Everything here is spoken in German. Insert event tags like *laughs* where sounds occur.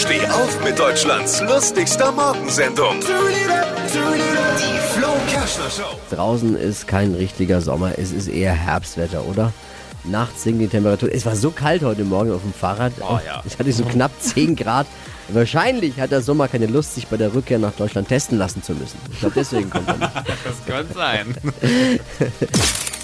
Steh auf mit Deutschlands lustigster Morgensendung. Die Flo Kerschner Show. Draußen ist kein richtiger Sommer, es ist eher Herbstwetter, oder? Nachts sinkt die Temperatur. Es war so kalt heute Morgen auf dem Fahrrad. Oh, ja. Ich hatte so knapp 10 Grad. Wahrscheinlich hat der Sommer keine Lust, sich bei der Rückkehr nach Deutschland testen lassen zu müssen. Ich glaube, deswegen kommt er nicht. Das könnte sein. *laughs*